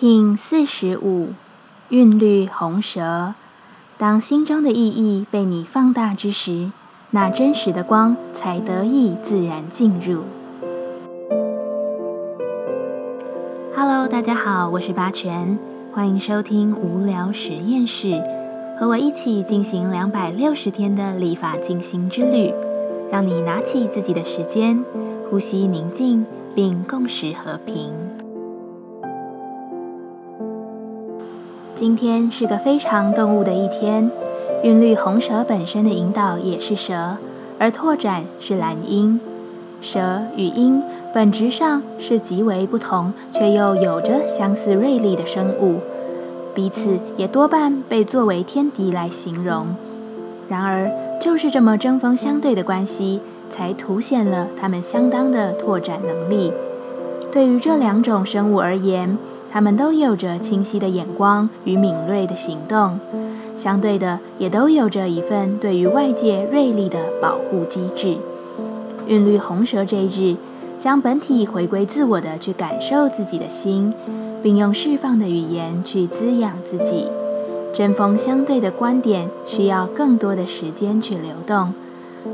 King 四十五，韵律红舌。当心中的意义被你放大之时，那真实的光才得以自然进入。Hello，大家好，我是八全，欢迎收听无聊实验室，和我一起进行两百六十天的立法进行之旅，让你拿起自己的时间，呼吸宁静，并共识和平。今天是个非常动物的一天，韵律红蛇本身的引导也是蛇，而拓展是蓝鹰。蛇与鹰本质上是极为不同，却又有着相似锐利的生物，彼此也多半被作为天敌来形容。然而，就是这么针锋相对的关系，才凸显了它们相当的拓展能力。对于这两种生物而言，他们都有着清晰的眼光与敏锐的行动，相对的，也都有着一份对于外界锐利的保护机制。韵律红蛇这一日，将本体回归自我的去感受自己的心，并用释放的语言去滋养自己。针锋相对的观点需要更多的时间去流动，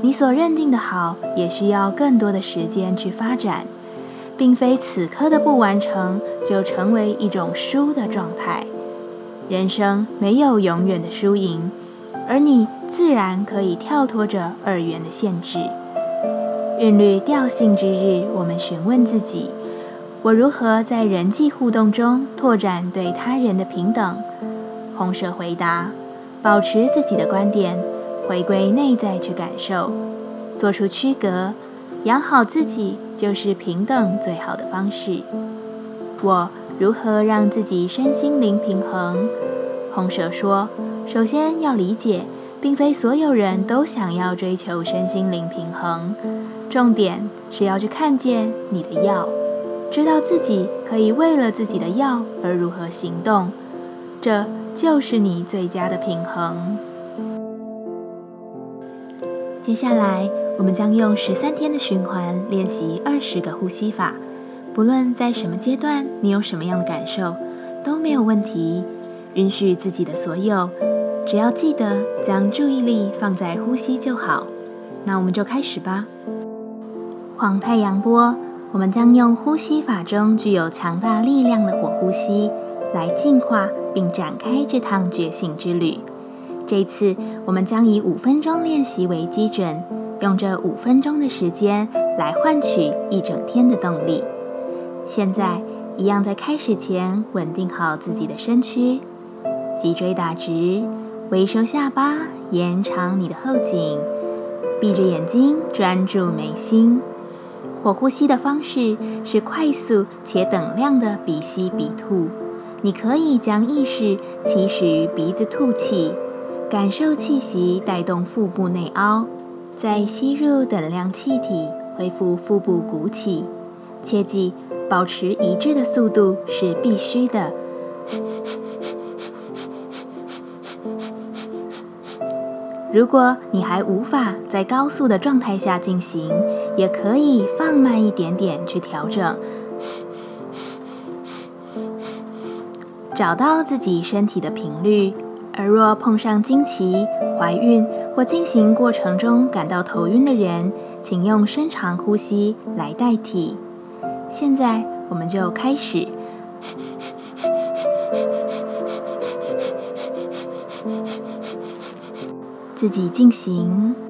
你所认定的好，也需要更多的时间去发展。并非此刻的不完成就成为一种输的状态。人生没有永远的输赢，而你自然可以跳脱着二元的限制。韵律调性之日，我们询问自己：我如何在人际互动中拓展对他人的平等？红蛇回答：保持自己的观点，回归内在去感受，做出区隔，养好自己。就是平等最好的方式。我如何让自己身心灵平衡？红蛇说：“首先要理解，并非所有人都想要追求身心灵平衡。重点是要去看见你的要，知道自己可以为了自己的要而如何行动，这就是你最佳的平衡。”接下来。我们将用十三天的循环练习二十个呼吸法，不论在什么阶段，你有什么样的感受都没有问题。允许自己的所有，只要记得将注意力放在呼吸就好。那我们就开始吧。黄太阳波，我们将用呼吸法中具有强大力量的火呼吸来净化并展开这趟觉醒之旅。这次我们将以五分钟练习为基准。用这五分钟的时间来换取一整天的动力。现在，一样在开始前稳定好自己的身躯，脊椎打直，微收下巴，延长你的后颈，闭着眼睛专注眉心。火呼吸的方式是快速且等量的鼻吸鼻吐。你可以将意识起始于鼻子吐气，感受气息带动腹部内凹。再吸入等量气体，恢复腹部鼓起。切记，保持一致的速度是必须的。如果你还无法在高速的状态下进行，也可以放慢一点点去调整，找到自己身体的频率。而若碰上经期、怀孕或进行过程中感到头晕的人，请用深长呼吸来代替。现在，我们就开始，自己进行。